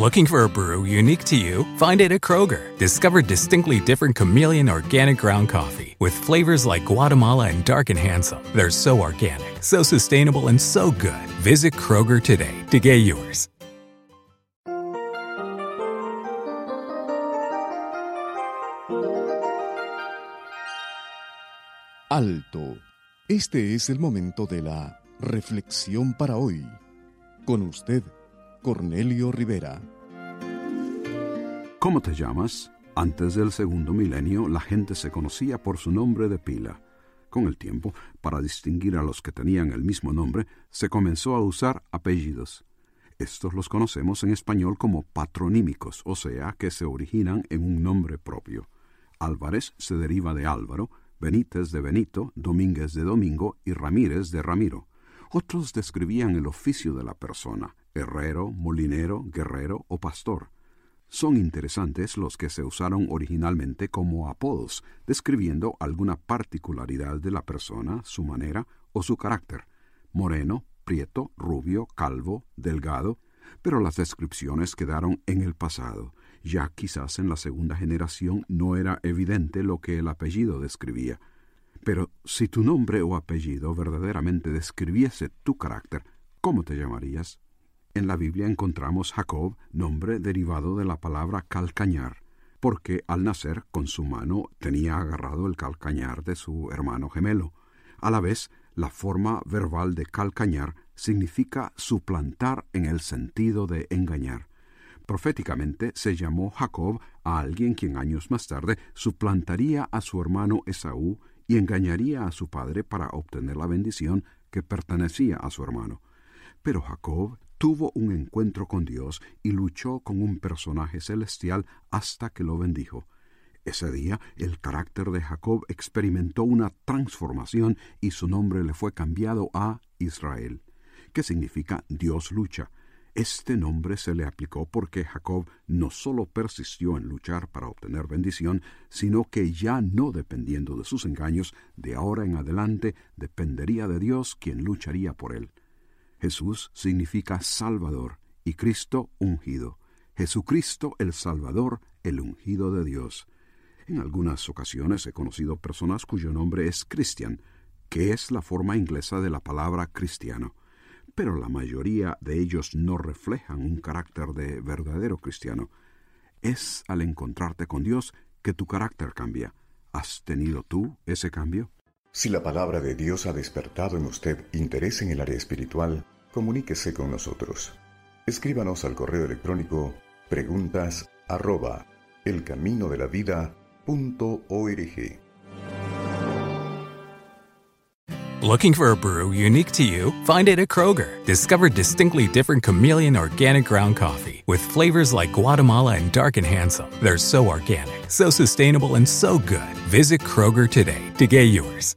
Looking for a brew unique to you? Find it at Kroger. Discover distinctly different chameleon organic ground coffee with flavors like Guatemala and Dark and Handsome. They're so organic, so sustainable, and so good. Visit Kroger today to get yours. Alto. Este es el momento de la reflexión para hoy. Con usted, Cornelio Rivera. ¿Cómo te llamas? Antes del segundo milenio, la gente se conocía por su nombre de pila. Con el tiempo, para distinguir a los que tenían el mismo nombre, se comenzó a usar apellidos. Estos los conocemos en español como patronímicos, o sea, que se originan en un nombre propio. Álvarez se deriva de Álvaro, Benítez de Benito, Domínguez de Domingo y Ramírez de Ramiro. Otros describían el oficio de la persona, herrero, molinero, guerrero o pastor. Son interesantes los que se usaron originalmente como apodos, describiendo alguna particularidad de la persona, su manera o su carácter. Moreno, prieto, rubio, calvo, delgado, pero las descripciones quedaron en el pasado. Ya quizás en la segunda generación no era evidente lo que el apellido describía. Pero si tu nombre o apellido verdaderamente describiese tu carácter, ¿cómo te llamarías? En la Biblia encontramos Jacob, nombre derivado de la palabra calcañar, porque al nacer con su mano tenía agarrado el calcañar de su hermano gemelo. A la vez, la forma verbal de calcañar significa suplantar en el sentido de engañar. Proféticamente se llamó Jacob a alguien quien años más tarde suplantaría a su hermano Esaú y engañaría a su padre para obtener la bendición que pertenecía a su hermano. Pero Jacob tuvo un encuentro con Dios y luchó con un personaje celestial hasta que lo bendijo. Ese día el carácter de Jacob experimentó una transformación y su nombre le fue cambiado a Israel, que significa Dios lucha. Este nombre se le aplicó porque Jacob no solo persistió en luchar para obtener bendición, sino que ya no dependiendo de sus engaños, de ahora en adelante dependería de Dios quien lucharía por él. Jesús significa Salvador y Cristo ungido. Jesucristo el Salvador, el ungido de Dios. En algunas ocasiones he conocido personas cuyo nombre es Christian, que es la forma inglesa de la palabra cristiano pero la mayoría de ellos no reflejan un carácter de verdadero cristiano. Es al encontrarte con Dios que tu carácter cambia. ¿Has tenido tú ese cambio? Si la palabra de Dios ha despertado en usted interés en el área espiritual, comuníquese con nosotros. Escríbanos al correo electrónico preguntas arroba elcaminodelavida.org. Looking for a brew unique to you? Find it at Kroger. Discover distinctly different chameleon organic ground coffee with flavors like Guatemala and Dark and Handsome. They're so organic, so sustainable, and so good. Visit Kroger today to get yours.